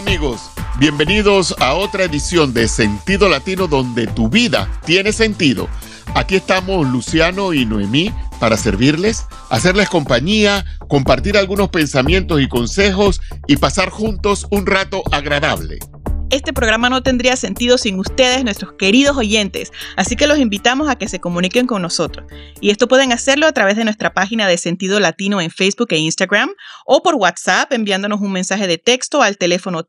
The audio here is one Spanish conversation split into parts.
amigos, bienvenidos a otra edición de Sentido Latino donde tu vida tiene sentido. Aquí estamos Luciano y Noemí para servirles, hacerles compañía, compartir algunos pensamientos y consejos y pasar juntos un rato agradable. Este programa no tendría sentido sin ustedes, nuestros queridos oyentes, así que los invitamos a que se comuniquen con nosotros. Y esto pueden hacerlo a través de nuestra página de Sentido Latino en Facebook e Instagram o por WhatsApp enviándonos un mensaje de texto al teléfono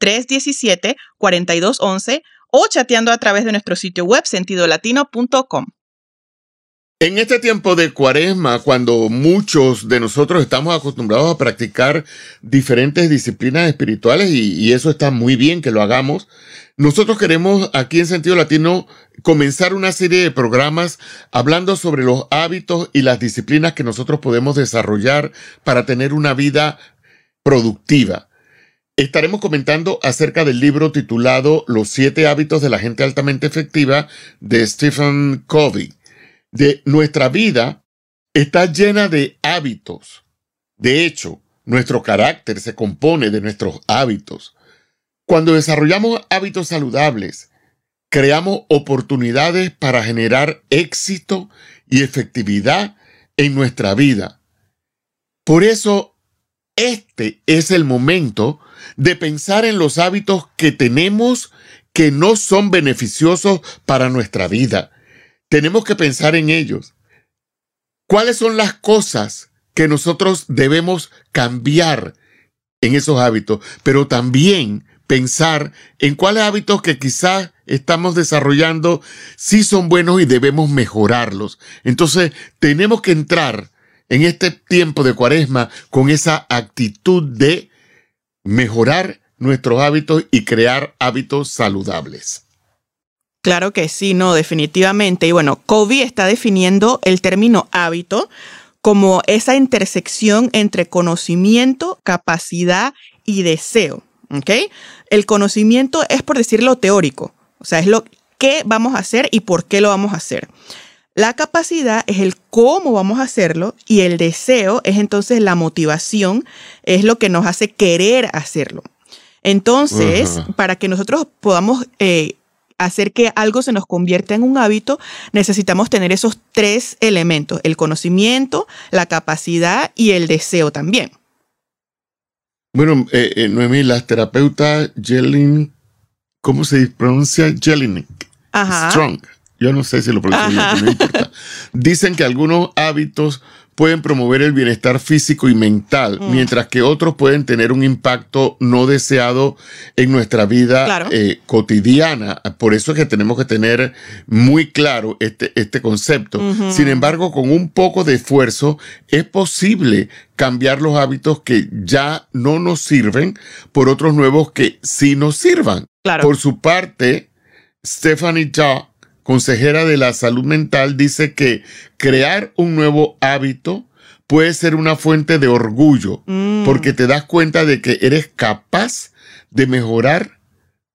314-317-4211 o chateando a través de nuestro sitio web sentidolatino.com. En este tiempo de cuaresma, cuando muchos de nosotros estamos acostumbrados a practicar diferentes disciplinas espirituales y, eso está muy bien que lo hagamos, nosotros queremos aquí en Sentido Latino comenzar una serie de programas hablando sobre los hábitos y las disciplinas que nosotros podemos desarrollar para tener una vida productiva. Estaremos comentando acerca del libro titulado Los siete hábitos de la gente altamente efectiva de Stephen Covey de nuestra vida está llena de hábitos. De hecho, nuestro carácter se compone de nuestros hábitos. Cuando desarrollamos hábitos saludables, creamos oportunidades para generar éxito y efectividad en nuestra vida. Por eso, este es el momento de pensar en los hábitos que tenemos que no son beneficiosos para nuestra vida tenemos que pensar en ellos. ¿Cuáles son las cosas que nosotros debemos cambiar en esos hábitos? Pero también pensar en cuáles hábitos que quizás estamos desarrollando sí son buenos y debemos mejorarlos. Entonces, tenemos que entrar en este tiempo de cuaresma con esa actitud de mejorar nuestros hábitos y crear hábitos saludables. Claro que sí, no, definitivamente. Y bueno, Covey está definiendo el término hábito como esa intersección entre conocimiento, capacidad y deseo. ¿Ok? El conocimiento es, por decirlo, teórico. O sea, es lo que vamos a hacer y por qué lo vamos a hacer. La capacidad es el cómo vamos a hacerlo y el deseo es entonces la motivación, es lo que nos hace querer hacerlo. Entonces, para que nosotros podamos eh, hacer que algo se nos convierta en un hábito, necesitamos tener esos tres elementos, el conocimiento, la capacidad y el deseo también. Bueno, eh, eh, Noemí, las terapeutas Jelin, ¿cómo se pronuncia? Jelinek. Ajá. Strong. Yo no sé si lo pronuncio no importa. Dicen que algunos hábitos pueden promover el bienestar físico y mental, mm. mientras que otros pueden tener un impacto no deseado en nuestra vida eh, cotidiana. Por eso es que tenemos que tener muy claro este, este concepto. Sin embargo, con un poco de esfuerzo es posible cambiar los hábitos que ya no nos sirven por otros nuevos que sí nos sirvan. Por su parte, Stephanie Jaw consejera de la salud mental, dice que crear un nuevo hábito puede ser una fuente de orgullo, mm. porque te das cuenta de que eres capaz de mejorar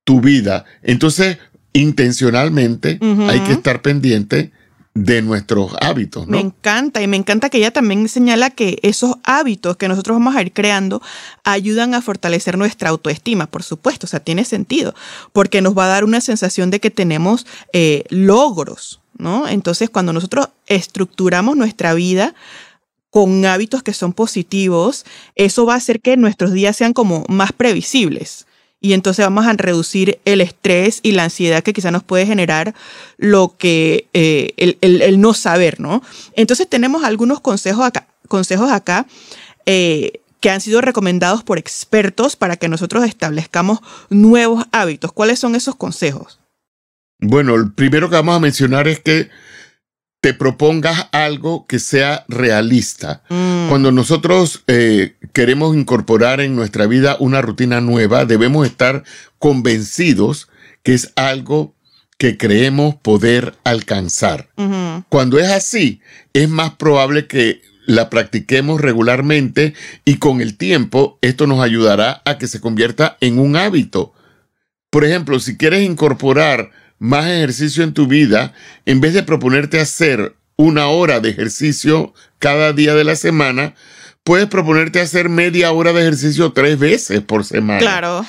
tu vida. Entonces, intencionalmente hay que estar pendiente de nuestros hábitos. Me encanta y me encanta que ella también señala que esos hábitos que nosotros vamos a ir creando ayudan a fortalecer nuestra autoestima, por supuesto, o sea, tiene sentido, porque nos va a dar una sensación de que tenemos eh, logros, ¿no? Entonces, cuando nosotros estructuramos nuestra vida, con hábitos que son positivos, eso va a hacer que nuestros días sean como más previsibles y entonces vamos a reducir el estrés y la ansiedad que quizá nos puede generar lo que eh, el, no saber, ¿no? Entonces tenemos algunos consejos acá, consejos acá eh, que han sido recomendados por expertos para que nosotros establezcamos nuevos hábitos. ¿Cuáles son esos consejos? Bueno, el primero que vamos a mencionar es que te propongas algo que sea realista. Mm. Cuando nosotros eh, queremos incorporar en nuestra vida una rutina nueva, debemos estar convencidos que es algo que creemos poder alcanzar. Cuando es así, es más probable que la practiquemos regularmente y con el tiempo esto nos ayudará a que se convierta en un hábito. Por ejemplo, si quieres incorporar más ejercicio en tu vida, en vez de proponerte hacer una hora de ejercicio cada día de la semana, puedes proponerte hacer media hora de ejercicio tres veces por semana. Claro.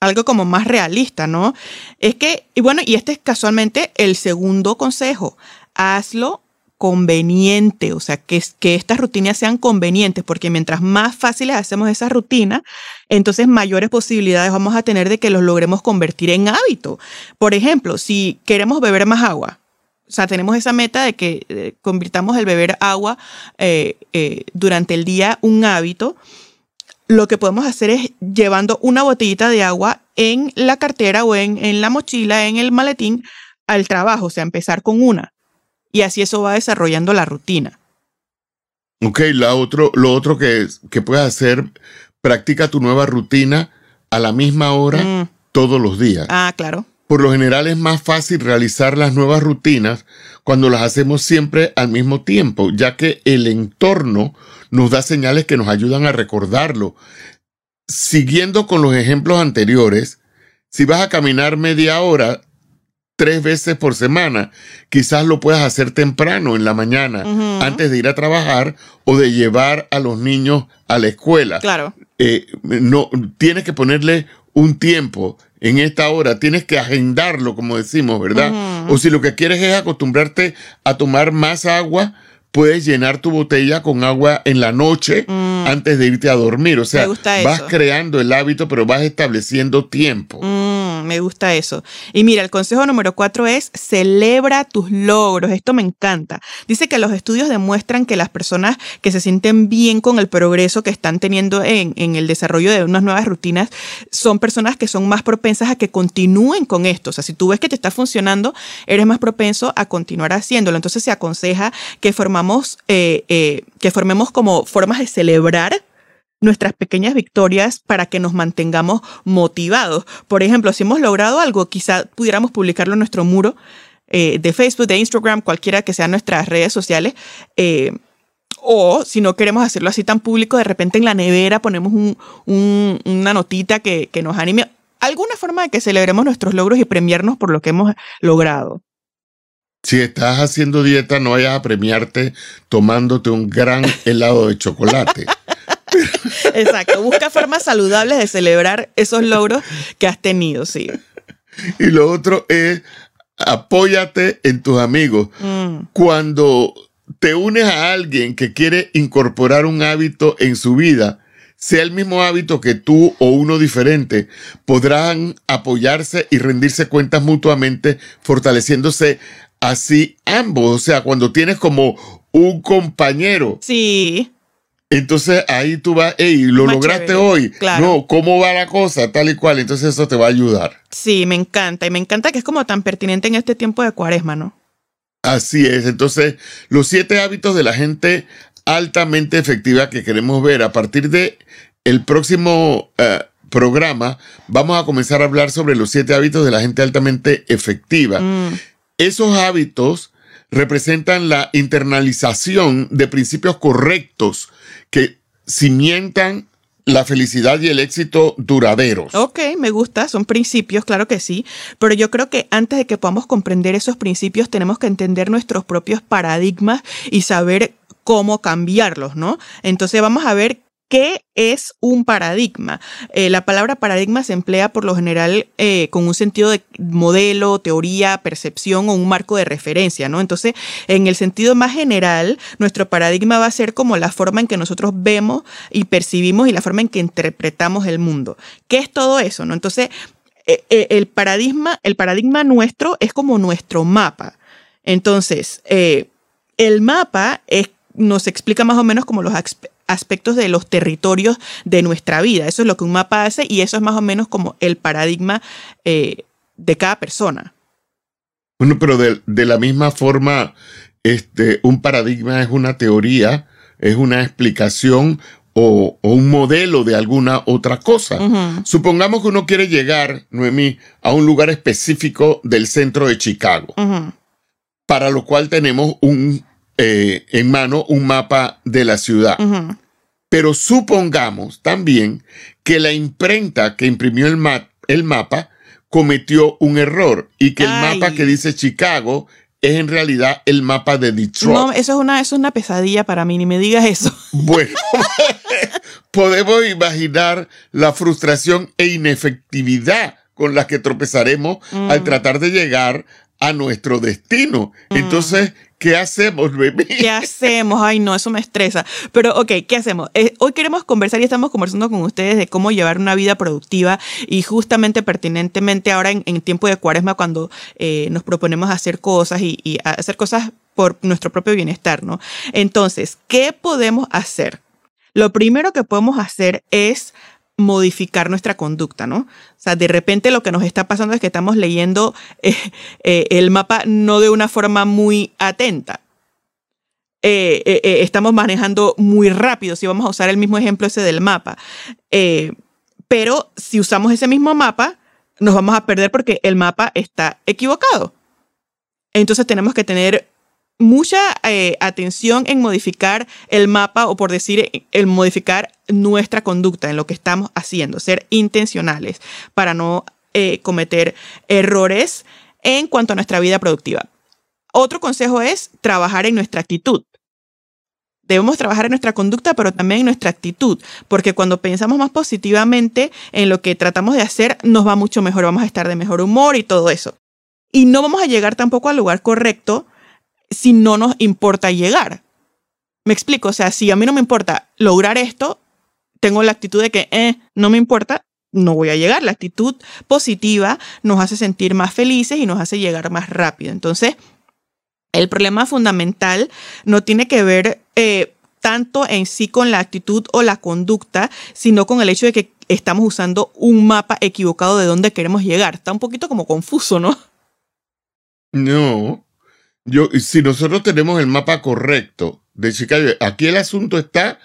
Algo como más realista, ¿no? Es que, y bueno, y este es casualmente el segundo consejo. Hazlo conveniente, o sea, que, estas rutinas sean convenientes, porque mientras más fáciles hacemos esa rutina, entonces mayores posibilidades vamos a tener de que los logremos convertir en hábito. Por ejemplo, si queremos beber más agua, o sea, tenemos esa meta de que convirtamos el beber agua eh, eh, durante el día un hábito, lo que podemos hacer es llevando una botellita de agua en la cartera o en, en la mochila, en el maletín, al trabajo, o sea, empezar con una y así eso va desarrollando la rutina. Ok, lo otro, lo otro que, que puedes hacer, practica tu nueva rutina a la misma hora mm. todos los días. Ah, claro. Por lo general es más fácil realizar las nuevas rutinas cuando las hacemos siempre al mismo tiempo, ya que el entorno nos da señales que nos ayudan a recordarlo. Siguiendo con los ejemplos anteriores, si vas a caminar media hora, tres veces por semana. Quizás lo puedas hacer temprano en la mañana, antes de ir a trabajar o de llevar a los niños a la escuela. Claro. Eh, no, tienes que ponerle un tiempo en esta hora, tienes que agendarlo, como decimos, ¿verdad? O si lo que quieres es acostumbrarte a tomar más agua, puedes llenar tu botella con agua en la noche mm. antes de irte a dormir. O sea, vas creando el hábito, pero vas estableciendo tiempo. Mm me gusta eso. Y mira, el consejo número cuatro es celebra tus logros. Esto me encanta. Dice que los estudios demuestran que las personas que se sienten bien con el progreso que están teniendo en, en el desarrollo de unas nuevas rutinas son personas que son más propensas a que continúen con esto. O sea, si tú ves que te está funcionando, eres más propenso a continuar haciéndolo. Entonces se aconseja que formamos, eh, eh, que formemos como formas de celebrar nuestras pequeñas victorias para que nos mantengamos motivados. Por ejemplo, si hemos logrado algo, quizá pudiéramos publicarlo en nuestro muro eh, de Facebook, de Instagram, cualquiera que sean nuestras redes sociales. Eh, o si no queremos hacerlo así tan público, de repente en la nevera ponemos una notita que, que nos anime. Alguna forma de que celebremos nuestros logros y premiarnos por lo que hemos logrado. Si estás haciendo dieta, no vayas a premiarte tomándote un gran helado de chocolate. Exacto, busca formas saludables de celebrar esos logros que has tenido, sí. Y lo otro es apóyate en tus amigos. Mm. Cuando te unes a alguien que quiere incorporar un hábito en su vida, sea el mismo hábito que tú o uno diferente, podrán apoyarse y rendirse cuentas mutuamente, fortaleciéndose así ambos. O sea, cuando tienes como un compañero. Sí. Entonces ahí tú vas, hey, lo lograste hoy. Claro. No, ¿cómo va la cosa? Tal y cual. Entonces eso te va a ayudar. Sí, me encanta. Y me encanta que es como tan pertinente en este tiempo de cuaresma, ¿no? Así es. Entonces, los siete hábitos de la gente altamente efectiva que queremos ver a partir de el próximo eh, programa, vamos a comenzar a hablar sobre los siete hábitos de la gente altamente efectiva. Mm. Esos hábitos representan la internalización de principios correctos que cimientan la felicidad y el éxito duraderos. Ok, me gusta, son principios, claro que sí, pero yo creo que antes de que podamos comprender esos principios tenemos que entender nuestros propios paradigmas y saber cómo cambiarlos, ¿no? Entonces vamos a ver ¿Qué es un paradigma? Eh, la palabra paradigma se emplea por lo general eh, con un sentido de modelo, teoría, percepción o un marco de referencia, ¿no? Entonces, en el sentido más general, nuestro paradigma va a ser como la forma en que nosotros vemos y percibimos y la forma en que interpretamos el mundo. ¿Qué es todo eso, no? Entonces, eh, el paradigma, el paradigma nuestro es como nuestro mapa. Entonces, el mapa nos explica más o menos como los aspectos de los territorios de nuestra vida. Eso es lo que un mapa hace y eso es más o menos como el paradigma eh, de cada persona. Bueno, pero de, la misma forma, este, un paradigma es una teoría, es una explicación o, un modelo de alguna otra cosa. Supongamos que uno quiere llegar, Noemí, a un lugar específico del centro de Chicago, para lo cual tenemos un eh, en mano un mapa de la ciudad. Pero supongamos también que la imprenta que imprimió el, el mapa cometió un error y que el mapa que dice Chicago es en realidad el mapa de Detroit. No, eso es una, eso es una pesadilla para mí, ni me digas eso. Bueno, podemos imaginar la frustración e inefectividad con la que tropezaremos al tratar de llegar a nuestro destino. Entonces, ¿qué hacemos, bebé? ¿Qué hacemos? Ay, no, eso me estresa. Pero, ok, ¿qué hacemos? Eh, hoy queremos conversar y estamos conversando con ustedes de cómo llevar una vida productiva y justamente pertinentemente ahora en, tiempo de cuaresma cuando eh, nos proponemos hacer cosas y, y hacer cosas por nuestro propio bienestar, ¿no? Entonces, ¿qué podemos hacer? Lo primero que podemos hacer es modificar nuestra conducta, ¿no? O sea, de repente lo que nos está pasando es que estamos leyendo eh, eh, el mapa no de una forma muy atenta. Eh, estamos manejando muy rápido, si vamos a usar el mismo ejemplo ese del mapa. pero si usamos ese mismo mapa, nos vamos a perder porque el mapa está equivocado. Entonces tenemos que tener mucha eh, atención en modificar el mapa o por decir, el modificar nuestra conducta en lo que estamos haciendo, ser intencionales para no eh, cometer errores en cuanto a nuestra vida productiva. Otro consejo es trabajar en nuestra actitud. Debemos trabajar en nuestra conducta, pero también en nuestra actitud, porque cuando pensamos más positivamente en lo que tratamos de hacer, nos va mucho mejor, vamos a estar de mejor humor y todo eso. Y no vamos a llegar tampoco al lugar correcto si no nos importa llegar. Me explico, o sea, si a mí no me importa lograr esto, tengo la actitud de que, eh, no me importa, no voy a llegar. La actitud positiva nos hace sentir más felices y nos hace llegar más rápido. Entonces, el problema fundamental no tiene que ver eh, tanto en sí con la actitud o la conducta, sino con el hecho de que estamos usando un mapa equivocado de dónde queremos llegar. Está un poquito como confuso, ¿no? No, yo, si nosotros tenemos el mapa correcto de Chicago, aquí el asunto está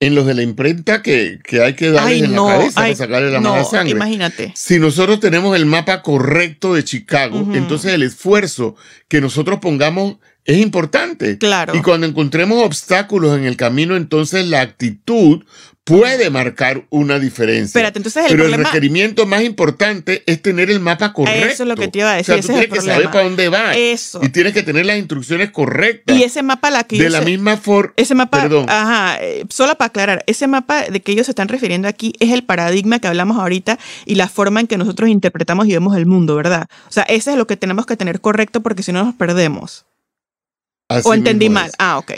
en los de la imprenta que, hay que darle en la cabeza para sacarle la mala sangre. Imagínate. Si nosotros tenemos el mapa correcto de Chicago, entonces el esfuerzo que nosotros pongamos es importante. Claro. Y cuando encontremos obstáculos en el camino, entonces la actitud puede marcar una diferencia. Espérate, entonces el Pero el requerimiento más importante es tener el mapa correcto. Eso es lo que te iba a decir. O sea, tú tienes que saber para dónde vas. Eso. Y tienes que tener las instrucciones correctas. Y ese mapa la que De la misma forma. Ese mapa. Perdón. Ajá. Eh, solo para aclarar, ese mapa de que ellos se están refiriendo aquí es el paradigma que hablamos ahorita y la forma en que nosotros interpretamos y vemos el mundo, ¿verdad? O sea, ese es lo que tenemos que tener correcto porque si no nos perdemos. O entendí mal. Ah, ok.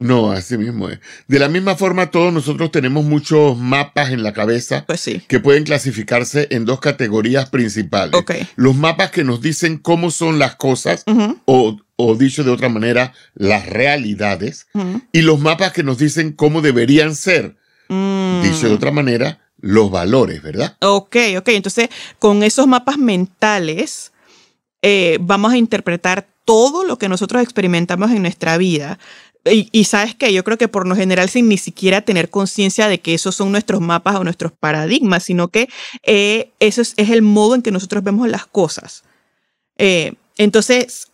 No, así mismo es. De la misma forma, todos nosotros tenemos muchos mapas en la cabeza pues sí. que pueden clasificarse en dos categorías principales. Los mapas que nos dicen cómo son las cosas, o, dicho de otra manera, las realidades, y los mapas que nos dicen cómo deberían ser, mm. dicho de otra manera, los valores, ¿verdad? Ok, ok. Entonces, con esos mapas mentales, eh, vamos a interpretar todo lo que nosotros experimentamos en nuestra vida y, sabes que yo creo que por lo general sin ni siquiera tener conciencia de que esos son nuestros mapas o nuestros paradigmas, sino que eh, eso es, el modo en que nosotros vemos las cosas. Eh, entonces,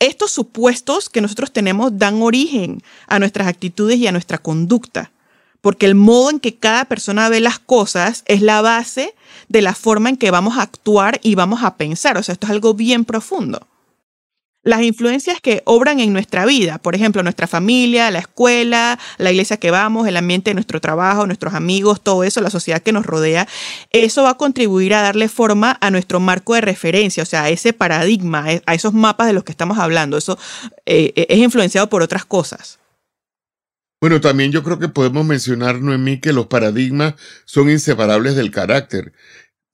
estos supuestos que nosotros tenemos dan origen a nuestras actitudes y a nuestra conducta, porque el modo en que cada persona ve las cosas es la base de la forma en que vamos a actuar y vamos a pensar. O sea, esto es algo bien profundo las influencias que obran en nuestra vida, por ejemplo, nuestra familia, la escuela, la iglesia que vamos, el ambiente de nuestro trabajo, nuestros amigos, todo eso, la sociedad que nos rodea, eso va a contribuir a darle forma a nuestro marco de referencia, o sea, a ese paradigma, a esos mapas de los que estamos hablando. Eso eh, es influenciado por otras cosas. Bueno, también yo creo que podemos mencionar, Noemí, que los paradigmas son inseparables del carácter.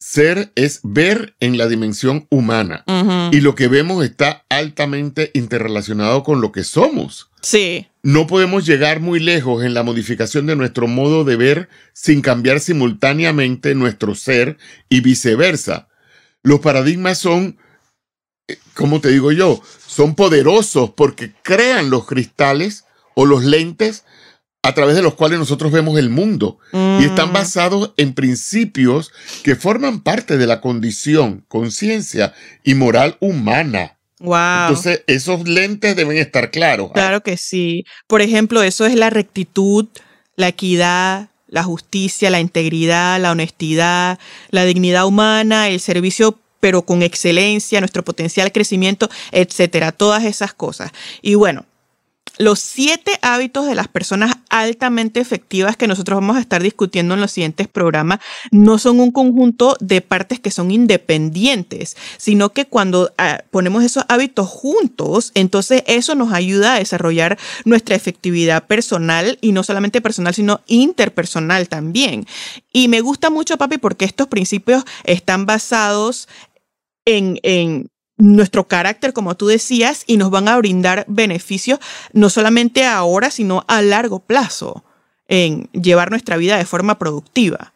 Ser es ver en la dimensión humana y lo que vemos está altamente interrelacionado con lo que somos. Sí. No podemos llegar muy lejos en la modificación de nuestro modo de ver sin cambiar simultáneamente nuestro ser y viceversa. Los paradigmas son, eh, ¿cómo te digo yo? Son poderosos porque crean los cristales o los lentes a través de los cuales nosotros vemos el mundo y están mm. basados en principios que forman parte de la condición, conciencia y moral humana. Wow. Entonces, esos lentes deben estar claros. Claro que sí. Por ejemplo, eso es la rectitud, la equidad, la justicia, la integridad, la honestidad, la dignidad humana, el servicio pero con excelencia, nuestro potencial de crecimiento, etcétera, todas esas cosas. Y bueno, los siete hábitos de las personas altamente efectivas que nosotros vamos a estar discutiendo en los siguientes programas no son un conjunto de partes que son independientes, sino que cuando ah, ponemos esos hábitos juntos, entonces eso nos ayuda a desarrollar nuestra efectividad personal y no solamente personal, sino interpersonal también. Y me gusta mucho, papi, porque estos principios están basados en, en nuestro carácter, como tú decías, y nos van a brindar beneficios no solamente ahora, sino a largo plazo en llevar nuestra vida de forma productiva.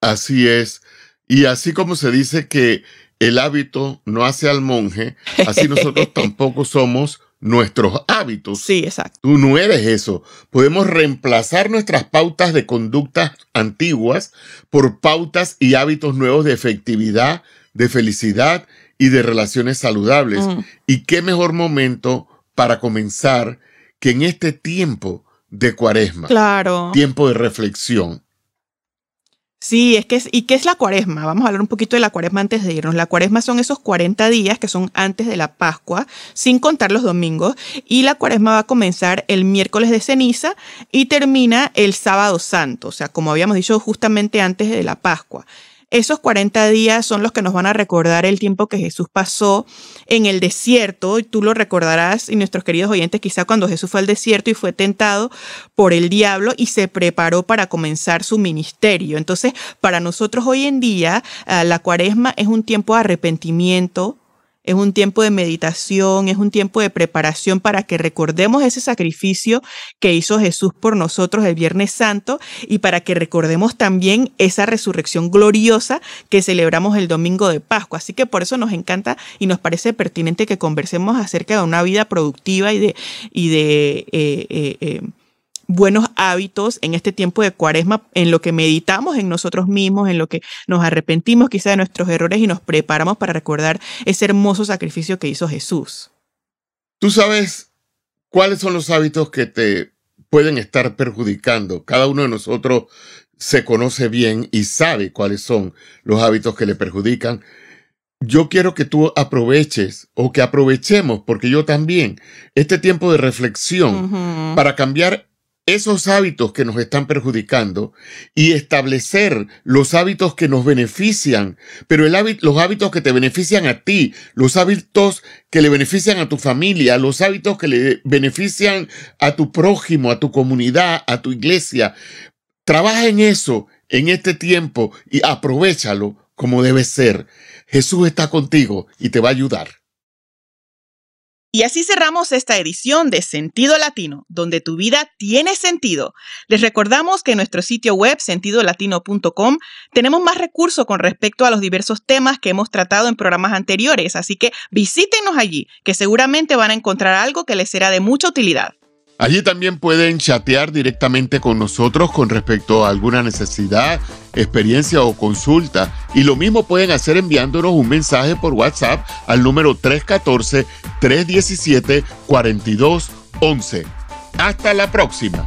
Así es. Y así como se dice que el hábito no hace al monje, así nosotros tampoco somos nuestros hábitos. Sí, exacto. Tú no eres eso. Podemos reemplazar nuestras pautas de conductas antiguas por pautas y hábitos nuevos de efectividad, de felicidad y de relaciones saludables. Mm. Y qué mejor momento para comenzar que en este tiempo de cuaresma. Claro. Tiempo de reflexión. Sí, es que es, ¿y qué es la cuaresma? Vamos a hablar un poquito de la cuaresma antes de irnos. La cuaresma son esos 40 días que son antes de la Pascua, sin contar los domingos, y la cuaresma va a comenzar el miércoles de ceniza y termina el sábado santo, o sea, como habíamos dicho justamente antes de la Pascua. Esos 40 días son los que nos van a recordar el tiempo que Jesús pasó en el desierto, y tú lo recordarás, y nuestros queridos oyentes, quizá cuando Jesús fue al desierto y fue tentado por el diablo y se preparó para comenzar su ministerio. Entonces, para nosotros hoy en día, ah, la cuaresma es un tiempo de arrepentimiento, es un tiempo de meditación, es un tiempo de preparación para que recordemos ese sacrificio que hizo Jesús por nosotros el Viernes Santo y para que recordemos también esa resurrección gloriosa que celebramos el domingo de Pascua. Así que por eso nos encanta y nos parece pertinente que conversemos acerca de una vida productiva y de, y de eh, eh, eh, buenos hábitos en este tiempo de cuaresma, en lo que meditamos en nosotros mismos, en lo que nos arrepentimos quizá de nuestros errores y nos preparamos para recordar ese hermoso sacrificio que hizo Jesús. Tú sabes cuáles son los hábitos que te pueden estar perjudicando. Cada uno de nosotros se conoce bien y sabe cuáles son los hábitos que le perjudican. Yo quiero que tú aproveches o que aprovechemos, porque yo también, este tiempo de reflexión para cambiar esos hábitos que nos están perjudicando y establecer los hábitos que nos benefician, pero los hábitos que te benefician a ti, los hábitos que le benefician a tu familia, los hábitos que le benefician a tu prójimo, a tu comunidad, a tu iglesia. Trabaja en eso en este tiempo y aprovechalo como debe ser. Jesús está contigo y te va a ayudar. Y así cerramos esta edición de Sentido Latino, donde tu vida tiene sentido. Les recordamos que en nuestro sitio web sentidolatino.com tenemos más recursos con respecto a los diversos temas que hemos tratado en programas anteriores, así que visítenos allí, que seguramente van a encontrar algo que les será de mucha utilidad. Allí también pueden chatear directamente con nosotros con respecto a alguna necesidad, experiencia o consulta. Y lo mismo pueden hacer enviándonos un mensaje por WhatsApp al número 314-317-4211. Hasta la próxima.